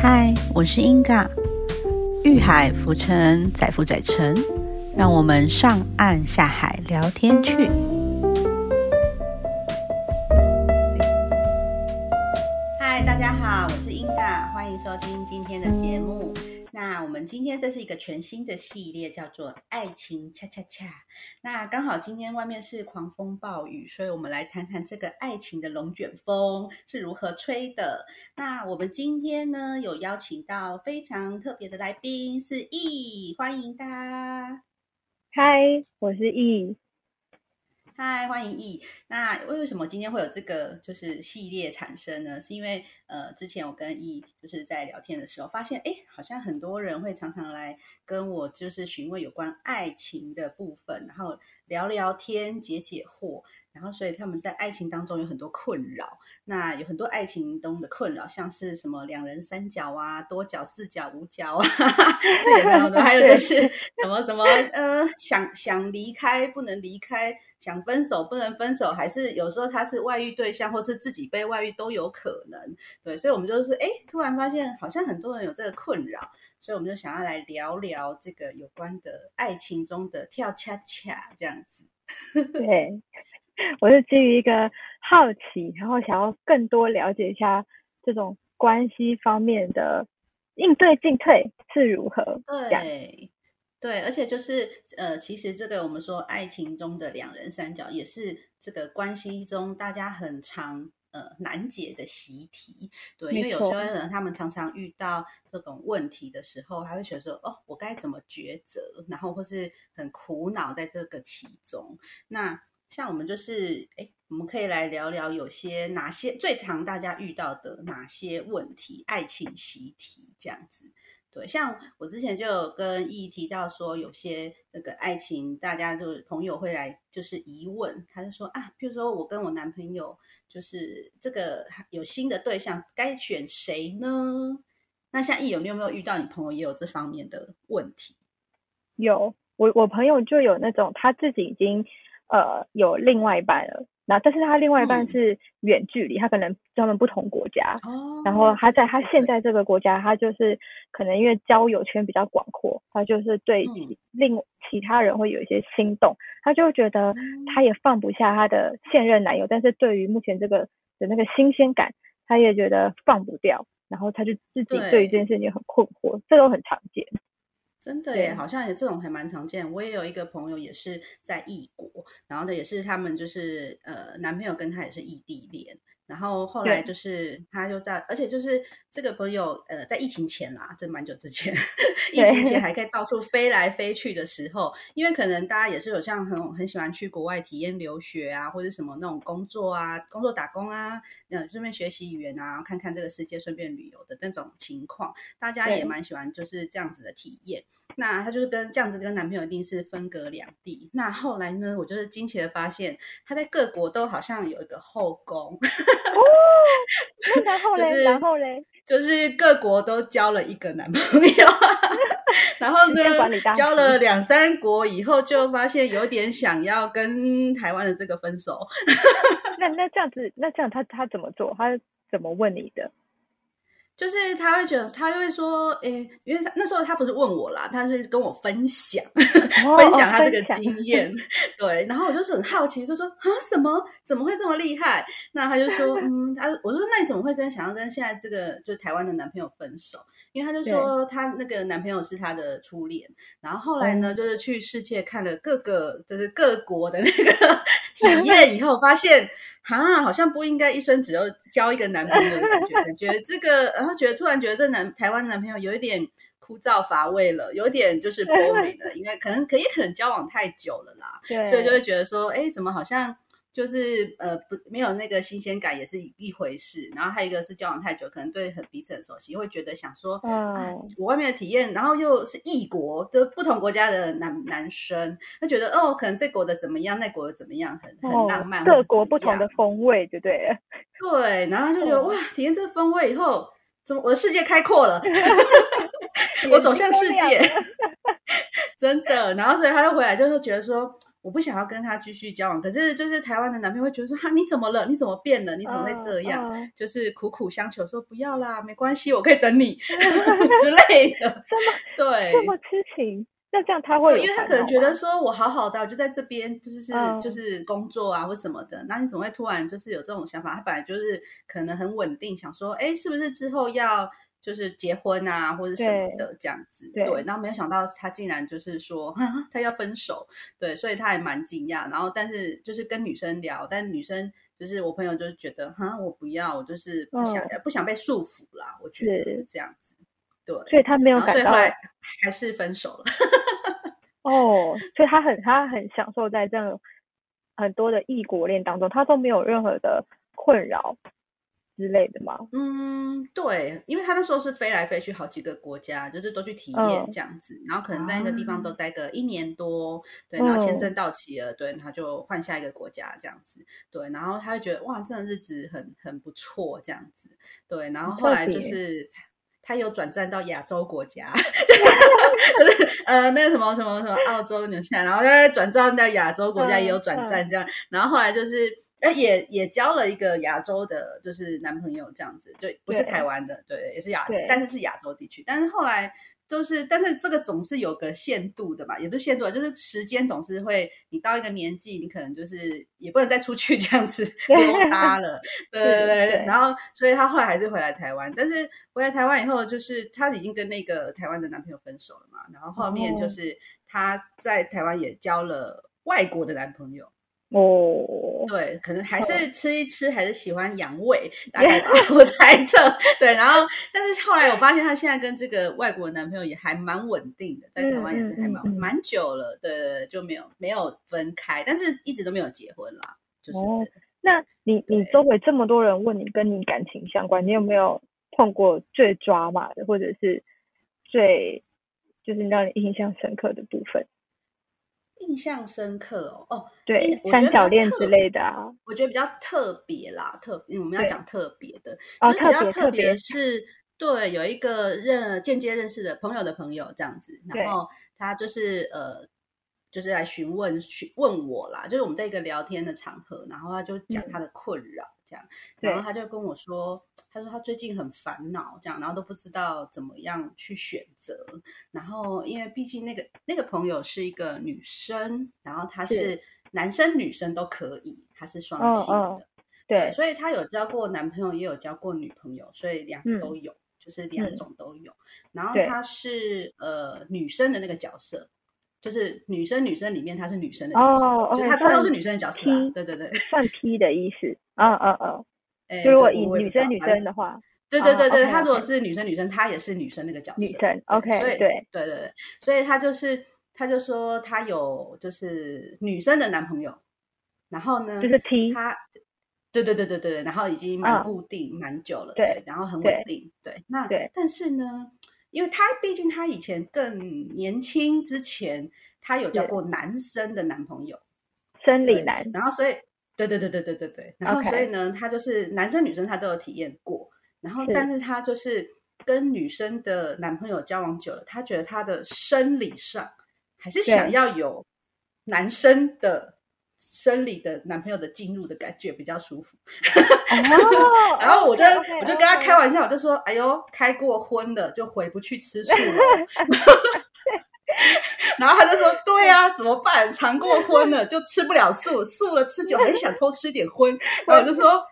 嗨，我是 Inga，遇海浮沉，载浮载沉，让我们上岸下海聊天去。嗨，大家好，我是 Inga，，欢迎收听今天的节目。那我们今天这是一个全新的系列，叫做“爱情恰恰恰”。那刚好今天外面是狂风暴雨，所以我们来谈谈这个爱情的龙卷风是如何吹的。那我们今天呢，有邀请到非常特别的来宾，是 E，欢迎他。嗨，我是 E。嗨，欢迎 E。那为什么今天会有这个就是系列产生呢？是因为呃，之前我跟 E 就是在聊天的时候，发现哎，好像很多人会常常来跟我就是询问有关爱情的部分，然后聊聊天、解解惑。然后，所以他们在爱情当中有很多困扰。那有很多爱情中的困扰，像是什么两人三角啊、多角、四角、五角啊，是有没有的？还有就是什么什么呃，想想离开不能离开，想分手不能分手，还是有时候他是外遇对象，或是自己被外遇都有可能。对，所以我们就是哎，突然发现好像很多人有这个困扰，所以我们就想要来聊聊这个有关的爱情中的跳恰恰这样子。对。我是基于一个好奇，然后想要更多了解一下这种关系方面的应对进退是如何。对，对，而且就是呃，其实这个我们说爱情中的两人三角，也是这个关系中大家很常呃难解的习题。对，因为有时候人他们常常遇到这种问题的时候，还会觉得说哦，我该怎么抉择，然后或是很苦恼在这个其中。那像我们就是，哎，我们可以来聊聊有些哪些最常大家遇到的哪些问题，爱情习题这样子。对，像我之前就有跟易提到说，有些那个爱情，大家就是朋友会来就是疑问，他就说啊，比如说我跟我男朋友就是这个有新的对象，该选谁呢？那像易友，你有没有遇到你朋友也有这方面的问题？有，我我朋友就有那种他自己已经。呃，有另外一半了，那但是他另外一半是远距离，他可能专门不同国家，然后他在他现在这个国家，他就是可能因为交友圈比较广阔，他就是对另其他人会有一些心动，他就觉得他也放不下他的现任男友，但是对于目前这个的那个新鲜感，他也觉得放不掉，然后他就自己对于这件事情很困惑，这都很常见。真的耶，好像也这种还蛮常见。我也有一个朋友也是在异国，然后呢也是他们就是呃男朋友跟他也是异地恋。然后后来就是他就在，而且就是这个朋友，呃，在疫情前啦，这蛮久之前，疫情前还可以到处飞来飞去的时候，因为可能大家也是有像很很喜欢去国外体验留学啊，或者什么那种工作啊，工作打工啊，嗯，顺便学习语言啊，看看这个世界，顺便旅游的那种情况，大家也蛮喜欢就是这样子的体验。那她就是跟这样子跟男朋友一定是分隔两地。那后来呢，我就是惊奇的发现，她在各国都好像有一个后宫。哦，然后嘞，然后嘞，就是各国都交了一个男朋友，然后呢，交了两三国以后，就发现有点想要跟台湾的这个分手。那那这样子，那这样他他怎么做？他怎么问你的？就是他会觉得，他会说，诶，因为他那时候他不是问我啦，他是跟我分享，分享他这个经验，对，然后我就是很好奇，就说啊，什么怎么会这么厉害？那他就说，嗯，他我说那你怎么会跟想要跟现在这个就是台湾的男朋友分手？因为她就说她那个男朋友是她的初恋，然后后来呢，就是去世界看了各个就是各国的那个 体验以后，发现啊，好像不应该一生只有交一个男朋友的感觉，感觉这个，然后觉得突然觉得这男台湾男朋友有一点枯燥乏味了，有点就是 boring 的，应该可能可也可能交往太久了啦，所以就会觉得说，哎，怎么好像。就是呃不没有那个新鲜感也是一回事，然后还有一个是交往太久，可能对很彼此很熟悉，会觉得想说，嗯，我外面的体验，然后又是异国，就不同国家的男男生，他觉得哦，可能这国的怎么样，那国的怎么样，很很浪漫，各国不同的。风味，对不对？对，然后就觉得哇，体验这个风味以后，怎么我的世界开阔了，我走向世界，真的，然后所以他又回来，就是觉得说。我不想要跟他继续交往。可是就是台湾的男朋友会觉得说，哈，你怎么了？你怎么变了？你怎么会这样？就是苦苦相求说不要啦，没关系，我可以等你 之类的。这么对，这么痴情。那这样他会，因为他可能觉得说我好好的，我就在这边，就是是就是工作啊或什么的。那你怎么会突然就是有这种想法？他本来就是可能很稳定，想说，哎，是不是之后要就是结婚啊或者什么的这样子？对。然后没有想到他竟然就是说 他要分手，对，所以他还蛮惊讶。然后但是就是跟女生聊，但女生就是我朋友就是觉得，哈，我不要，我就是不想不想被束缚啦。我觉得是这样子。对，所以他没有感到，还是分手了。哦，所以他很他很享受在这样很多的异国恋当中，他都没有任何的困扰之类的吗？嗯，对，因为他那时候是飞来飞去好几个国家，就是都去体验这样子，然后可能在一个地方都待个一年多，对，然后签证到期了，对，他就换下一个国家这样子，对，然后他就觉得哇，这样日子很很不错这样子，对，然后后来就是。他有转战到亚洲国家，就是呃那个什么什么什么澳洲、纽西兰，然后再转战到亚洲国家也有转战这样，然后后来就是呃也也交了一个亚洲的，就是男朋友这样子，就不是台湾的，对，也是亚，但是是亚洲地区，但是后来。就是，但是这个总是有个限度的嘛，也不是限度，就是时间总是会，你到一个年纪，你可能就是也不能再出去 这样子溜达了，对对对。然后，所以他后来还是回来台湾，但是回来台湾以后，就是他已经跟那个台湾的男朋友分手了嘛，然后后面就是他在台湾也交了外国的男朋友。哦，对，可能还是吃一吃，还是喜欢养胃，大 概吧，我猜测。对，然后，但是后来我发现，她现在跟这个外国男朋友也还蛮稳定的，在台湾也是还蛮蛮久了的，就没有没有分开，但是一直都没有结婚啦。就是，那你你周围这么多人问你跟你感情相关，你有没有碰过最抓马的，或者是最就是让你印象深刻的部分？印象深刻哦哦，对，三角恋之类的啊，我觉得比较特别啦，特因为我们要讲特别的，哦，比较特别是，对，有一个认间接认识的朋友的朋友这样子，然后他就是呃，就是来询问询问我啦，就是我们在一个聊天的场合，然后他就讲他的困扰。这样，然后他就跟我说，他说他最近很烦恼，这样，然后都不知道怎么样去选择。然后，因为毕竟那个那个朋友是一个女生，然后她是男生女生都可以，她是双性的，对，所以她有交过男朋友，也有交过女朋友，所以两个都有，就是两种都有。然后她是呃女生的那个角色。就是女生女生里面，她是女生的角色，就她她都是女生的角色，对对对，算 P 的意思，嗯嗯嗯，就如果以女生女生的话，对对对对，她如果是女生女生，她也是女生那个角色，女生，OK，所以对。对对对，所以她就是她就说她有就是女生的男朋友，然后呢，就是 P，她，对对对对对对，然后已经蛮固定蛮久了，对，然后很稳定，对，那。但是呢。因为她毕竟她以前更年轻，之前她有交过男生的男朋友，生理男，然后所以对对对对对对对，然后所以呢，她就是男生女生她都有体验过，然后但是她就是跟女生的男朋友交往久了，她觉得她的生理上还是想要有男生的。生理的男朋友的进入的感觉比较舒服，然后我就我就跟他开玩笑，我就说：“哎呦，开过荤的就回不去吃素了。”然后他就说：“对啊，怎么办？尝过荤了就吃不了素，素了吃久还想偷吃点荤。”然后我就说：“哦，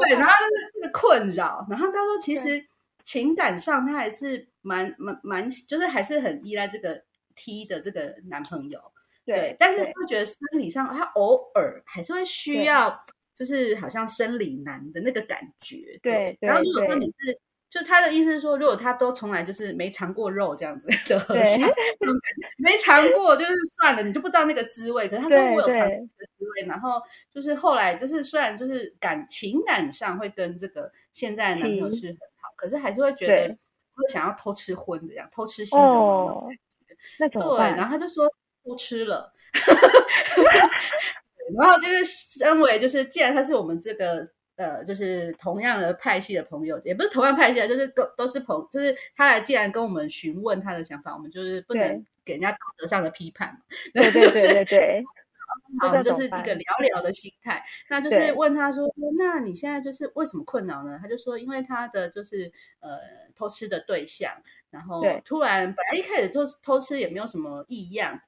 对。”然后就是这个困扰。然后他说：“其实情感上他还是蛮蛮蛮，就是还是很依赖这个 T 的这个男朋友。”对，但是他觉得生理上，他偶尔还是会需要，就是好像生理男的那个感觉。对，然后如果说你是，就他的意思是说，如果他都从来就是没尝过肉这样子的和尚，没尝过就是算了，你就不知道那个滋味。可是他说我有尝过滋味，然后就是后来就是虽然就是感情感上会跟这个现在的男朋友是很好，可是还是会觉得会想要偷吃荤的这样，偷吃新的那种感觉对，然后他就说。不吃了，然后就是身为就是，既然他是我们这个呃，就是同样的派系的朋友，也不是同样派系的，就是都都是朋，就是他来既然跟我们询问他的想法，我们就是不能给人家道德上的批判。对对对对对。好，就是 一个聊聊的心态。那就是问他说：“那你现在就是为什么困扰呢？”他就说：“因为他的就是呃偷吃的对象，然后突然本来一开始偷偷吃也没有什么异样，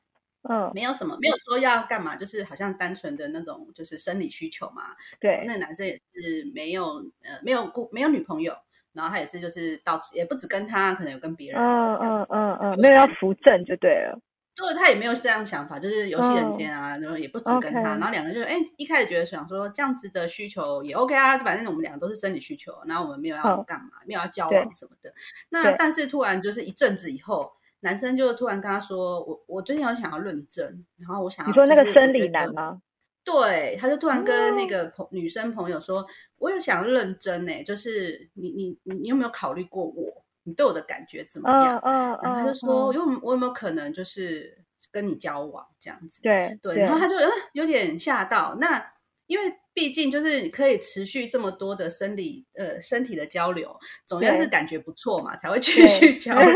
嗯，没有什么没有说要干嘛，就是好像单纯的那种就是生理需求嘛。对，那男生也是没有呃没有故没有女朋友，然后他也是就是到也不止跟他，可能有跟别人，嗯嗯嗯嗯，没有要扶正就对了。”就是他也没有这样想法，就是游戏人间啊，然后也不止跟他，然后两个人就哎一开始觉得想说这样子的需求也 OK 啊，反正我们两个都是生理需求，然后我们没有要干嘛，没有要交往什么的。那但是突然就是一阵子以后，男生就突然跟他说：“我我最近有想要认真，然后我想要你说那个生理男吗？对，他就突然跟那个朋女生朋友说：我有想认真呢，就是你你你你有没有考虑过我？”你对我的感觉怎么样？然后他就说：“有我有没有可能就是跟你交往这样子？”对对，然后他就嗯有点吓到。那因为毕竟就是可以持续这么多的生理呃身体的交流，总要是感觉不错嘛，才会继续交流。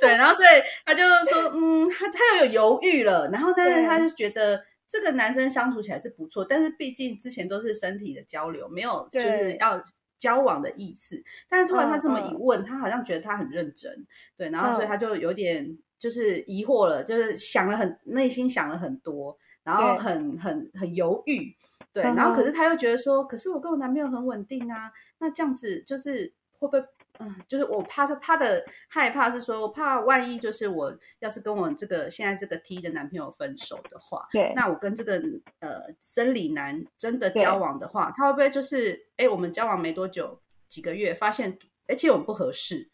对，然后所以他就说：“嗯，他他又有犹豫了。”然后但是他就觉得这个男生相处起来是不错，但是毕竟之前都是身体的交流，没有就是要。交往的意思，但是突然他这么一问，他好像觉得他很认真，对，然后所以他就有点就是疑惑了，就是想了很内心想了很多，然后很很很犹豫，对，然后可是他又觉得说，可是我跟我男朋友很稳定啊，那这样子就是会不会？嗯，就是我怕他，他的害怕是说，我怕万一就是我要是跟我这个现在这个 T 的男朋友分手的话，对，那我跟这个呃生理男真的交往的话，他会不会就是哎，我们交往没多久几个月，发现而且我们不合适，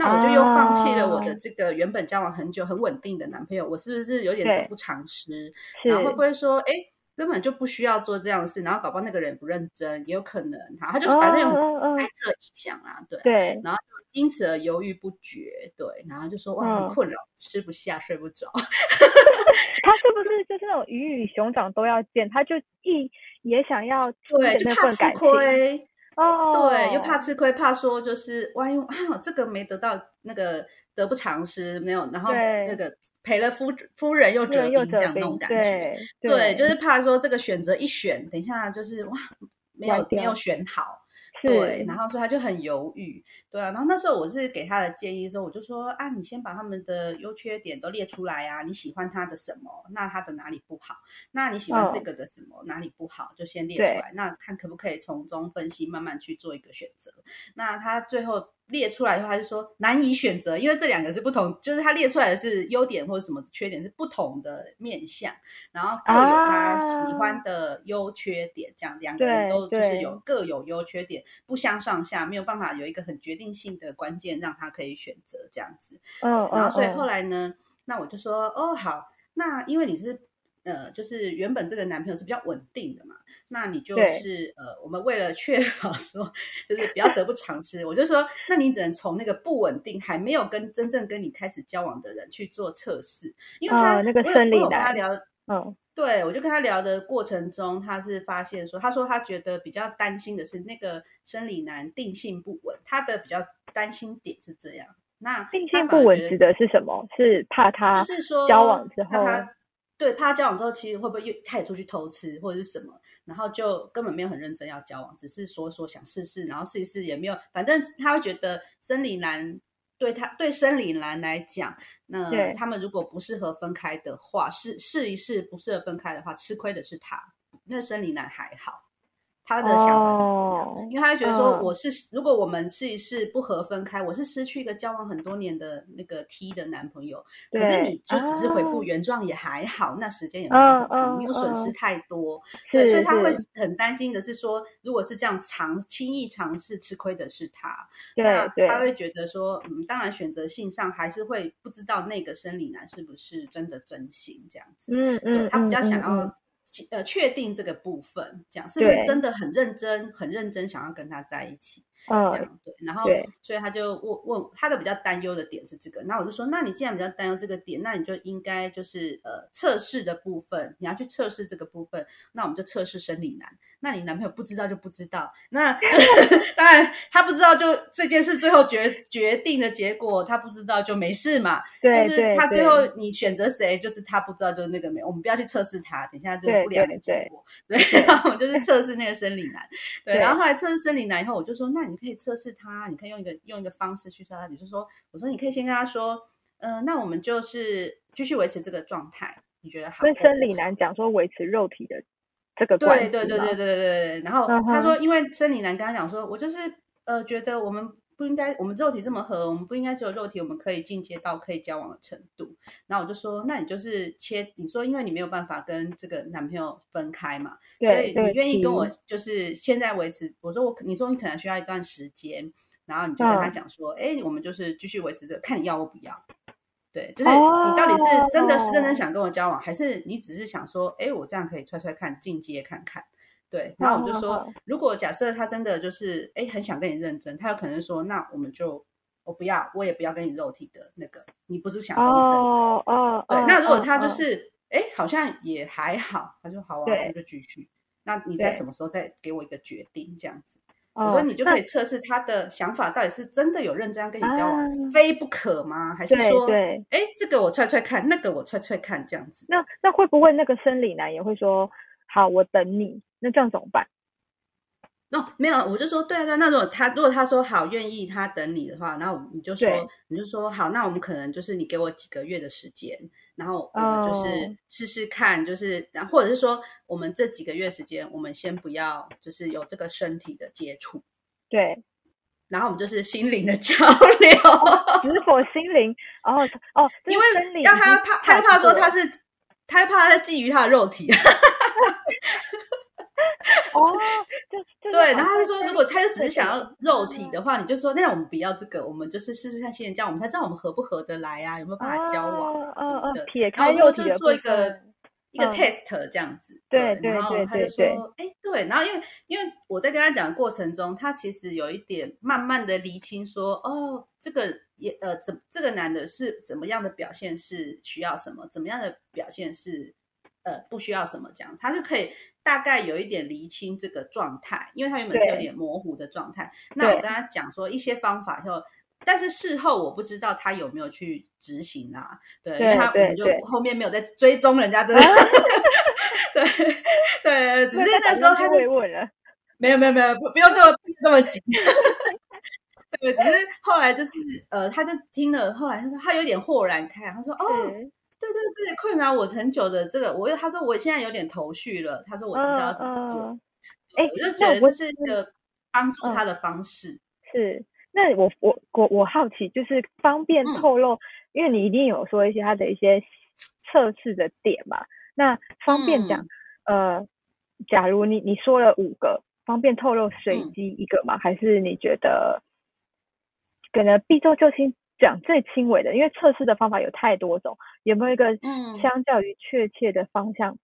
那我就又放弃了我的这个原本交往很久很稳定的男朋友，我是不是有点得不偿失？然后会不会说哎？根本就不需要做这样的事，然后搞不好那个人不认真，也有可能他他就反正有猜测意向啊，对对，然后就因此而犹豫不决，对，然后就说哇很困扰，吃不下睡不着。他是不是就是那种鱼与熊掌都要见？他就一也想要 对，就怕吃亏哦，对，又怕吃亏，怕说就是万一啊这个没得到那个。得不偿失，没有，然后那个赔了夫夫人又折兵这样那种感觉，对，就是怕说这个选择一选，等一下就是哇，没有没有选好。对，然后所以他就很犹豫，对啊。然后那时候我是给他的建议的时候，我就说啊，你先把他们的优缺点都列出来啊，你喜欢他的什么？那他的哪里不好？那你喜欢这个的什么？哪里不好？就先列出来，那看可不可以从中分析，慢慢去做一个选择。那他最后列出来以后，他就说难以选择，因为这两个是不同，就是他列出来的是优点或者什么缺点是不同的面相，然后各有他喜欢的优缺点，这样两个人都就是有各有优缺点。不相上下，没有办法有一个很决定性的关键让他可以选择这样子。嗯，然后所以后来呢，那我就说哦好，那因为你是呃，就是原本这个男朋友是比较稳定的嘛，那你就是呃，我们为了确保说就是不要得不偿失，我就说，那你只能从那个不稳定还没有跟真正跟你开始交往的人去做测试，因为他那个生理跟他聊，嗯。对，我就跟他聊的过程中，他是发现说，他说他觉得比较担心的是那个生理男定性不稳，他的比较担心点是这样。那定性不稳指的是什么？是怕他是说交往之后，对，怕他交往之后其实会不会又开始出去偷吃或者是什么，然后就根本没有很认真要交往，只是说说想试试，然后试一试也没有，反正他会觉得生理男。对他对生理男来讲，那他们如果不适合分开的话，试试一试不适合分开的话，吃亏的是他。那生理男还好。他的想法是这样，因为他会觉得说，我是如果我们试一试不合分开，我是失去一个交往很多年的那个 T 的男朋友，可是你就只是回复原状也还好，那时间也没有很长，没有损失太多，对，所以他会很担心的是说，如果是这样尝轻易尝试吃亏的是他，对，他会觉得说，嗯，当然选择性上还是会不知道那个生理男是不是真的真心这样子，嗯嗯，他比较想要。呃，确定这个部分，讲是不是真的很认真、很认真想要跟他在一起？这样对，然后所以他就问问他的比较担忧的点是这个，那我就说，那你既然比较担忧这个点，那你就应该就是呃测试的部分，你要去测试这个部分，那我们就测试生理男，那你男朋友不知道就不知道，那 当然他不知道就这件事最后决决定的结果，他不知道就没事嘛，就是他最后你选择谁，就是他不知道就是那个没，我们不要去测试他，等一下就不良的结果，对，然后我们就是测试那个生理男，对，然后后来测试生理男以后，我就说那。你可以测试他你可以用一个用一个方式去测他。你就说我说你可以先跟他说嗯那我们就是继续维持这个状态你觉得好所以生理男讲说维持肉体的这个对对对对对对对然后他说因为生理男跟他讲说我就是呃觉得我们不应该，我们肉体这么合，我们不应该只有肉体，我们可以进阶到可以交往的程度。然后我就说，那你就是切，你说因为你没有办法跟这个男朋友分开嘛，所以你愿意跟我就是现在维持。我说我，你说你可能需要一段时间，然后你就跟他讲说，哎，我们就是继续维持着，看你要或不要。对，就是你到底是真的是认真想跟我交往，还是你只是想说，哎，我这样可以踹踹看，进阶看看。对，然后我就说，如果假设他真的就是哎很想跟你认真，他有可能说，那我们就我不要，我也不要跟你肉体的那个，你不是想跟哦哦，对，那如果他就是哎好像也还好，他说好啊，那就继续。那你在什么时候再给我一个决定这样子？我说你就可以测试他的想法到底是真的有认真跟你交往，非不可吗？还是说哎这个我踹踹看，那个我踹踹看这样子？那那会不会那个生理男也会说好，我等你？那这样怎么办？那没有，我就说对啊，对。那如果他如果他说好愿意他等你的话，然后你就说你就说好，那我们可能就是你给我几个月的时间，然后我们就是试试看，就是然后或者是说我们这几个月时间，我们先不要就是有这个身体的接触，对。然后我们就是心灵的交流，是否 心灵？哦哦，因为让他他害怕说他是他怕他觊觎他的肉体。哦，对，然后他就说，如果他就只是想要肉体的话，你就说，那我们不要这个，我们就是试试看新人交往，我们才知道我们合不合得来啊，有没有办法交往什么的。撇开肉体就做一个一个 test 这样子。对对然后他就说，哎，对，然后因为因为我在跟他讲的过程中，他其实有一点慢慢的厘清说，哦，这个也呃怎这个男的是怎么样的表现是需要什么，怎么样的表现是。呃，不需要什么这样，他就可以大概有一点厘清这个状态，因为他原本是有点模糊的状态。那我跟他讲说一些方法，就但是事后我不知道他有没有去执行啊？对，因为他我们就后面没有在追踪人家的。对对，只是那时候他就问了，没有没有没有，不不用这么这么紧。对，只是后来就是呃，他就听了，后来他说他有点豁然开朗，他说哦。对对对，困扰我很久的这个，我他说我现在有点头绪了。他说我知道怎么做，哎，我就觉得这是一个帮助他的方式。是，那我我我我好奇，就是方便透露，因为你一定有说一些他的一些测试的点嘛。那方便讲，呃，假如你你说了五个，方便透露随机一个吗？还是你觉得可能避重就轻？讲最轻微的，因为测试的方法有太多种，有没有一个相较于确切的方向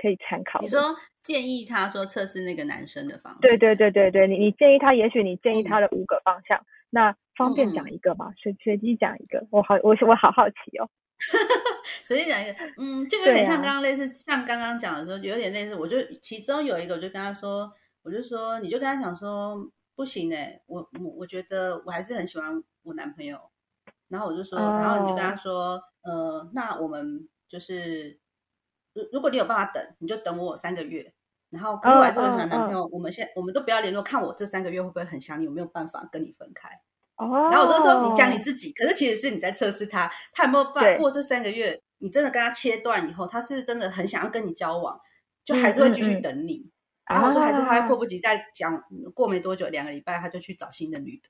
可以参考？你说建议他说测试那个男生的方向？对对对对对，你你建议他，也许你建议他的五个方向，那方便讲一个吗？随随机讲一个，我好我我好好奇哦。随机讲一个，嗯，就有点像刚刚类似，像刚刚讲的时候有点类似，我就其中有一个，我就跟他说，我就说，你就跟他讲说，不行哎，我我我觉得我还是很喜欢我男朋友。然后我就说，然后你就跟他说，呃，那我们就是，如如果你有办法等，你就等我三个月。然后，可是我还是很喜欢男朋友，我们现我们都不要联络，看我这三个月会不会很想你，有没有办法跟你分开。哦。然后我就说，你讲你自己，可是其实是你在测试他，他有没有办过这三个月，你真的跟他切断以后，他是真的很想要跟你交往，就还是会继续等你。然后我说，还是他会迫不及待讲，过没多久，两个礼拜他就去找新的女的。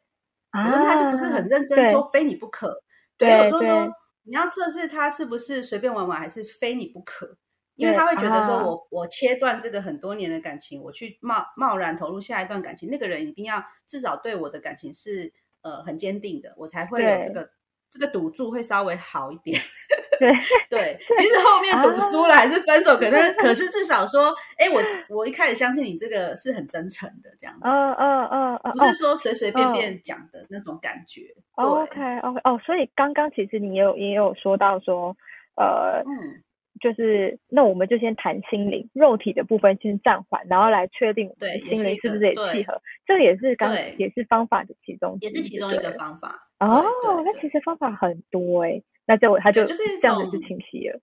我说他就不是很认真，说非你不可。对，我说说你要测试他是不是随便玩玩，还是非你不可？因为他会觉得说我我切断这个很多年的感情，我去贸贸然投入下一段感情，那个人一定要至少对我的感情是呃很坚定的，我才会有这个这个赌注会稍微好一点。对对，其实后面赌输了还是分手，可能 可是至少说，哎，我我一开始相信你这个是很真诚的这样子，嗯嗯嗯嗯，不是说随随便便讲的那种感觉。OK OK 哦，所以刚刚其实你也有也有说到说，呃，嗯，就是那我们就先谈心灵，肉体的部分先暂缓，然后来确定对心灵是不是也契合，这也是刚也是方法的其中，也是其中一个方法。哦，那其实方法很多哎。那就他就就是这样子就清晰了，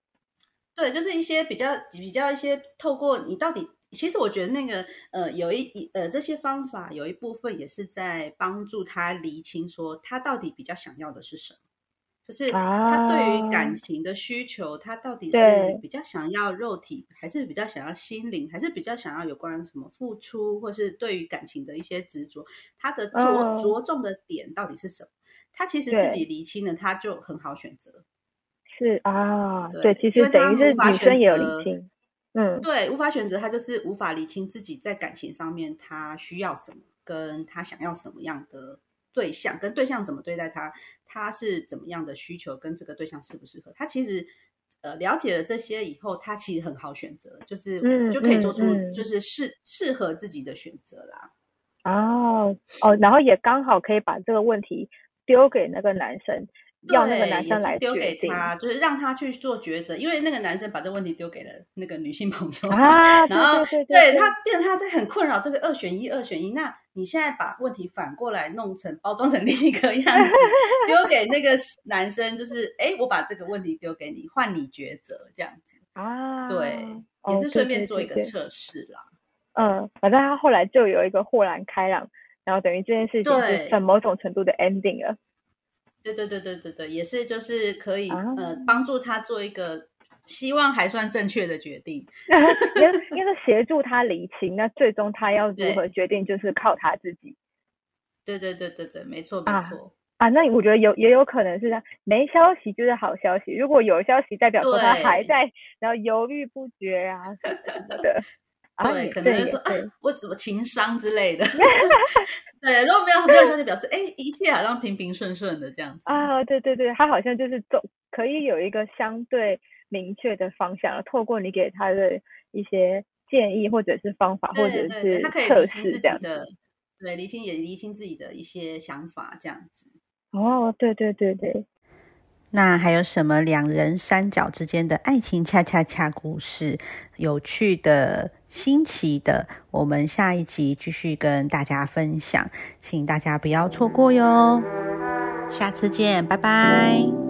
对，就是一些比较比较一些透过你到底，其实我觉得那个呃有一呃这些方法有一部分也是在帮助他厘清说他到底比较想要的是什么，就是他对于感情的需求，他到底是比较想要肉体，还是比较想要心灵，还是比较想要有关什么付出，或是对于感情的一些执着，他的着着重的点到底是什么？他其实自己厘清了，他就很好选择。是啊，对，其实等于是女生也有厘清，嗯，对，无法选择，他就是无法厘清自己在感情上面他需要什么，跟他想要什么样的对象，跟对象怎么对待他，他是怎么样的需求，跟这个对象适不适合。他其实呃了解了这些以后，他其实很好选择，就是就可以做出就是适适合自己的选择啦。哦哦，然后也刚好可以把这个问题。丢给那个男生，要那个男生来丢给他，就是让他去做抉择。因为那个男生把这个问题丢给了那个女性朋友啊，然后对他变成他在很困扰，这个二选一，二选一。那你现在把问题反过来弄成包装成另一个样子，丢给那个男生，就是哎，我把这个问题丢给你，换你抉择这样子啊。对，也是顺便做一个测试啦。嗯，反正他后来就有一个豁然开朗。然后等于这件事情是在某种程度的 ending 了。对对对对对对，也是就是可以呃帮助他做一个希望还算正确的决定，因为协助他理清，那最终他要如何决定就是靠他自己。对对对对对，没错没错啊。那我觉得有也有可能是没消息就是好消息，如果有消息代表说他还在然后犹豫不决啊什么的。对，可能就说啊，我怎么情商之类的。对，如果没有没有消息表示，哎，一切好像平平顺顺的这样子啊。对对对，他好像就是走，可以有一个相对明确的方向，透过你给他的一些建议或者是方法，或者是测试这样的。对，厘清也厘清自己的一些想法这样子。哦，对对对对。那还有什么两人三角之间的爱情恰恰恰故事？有趣的、新奇的，我们下一集继续跟大家分享，请大家不要错过哟。下次见，拜拜。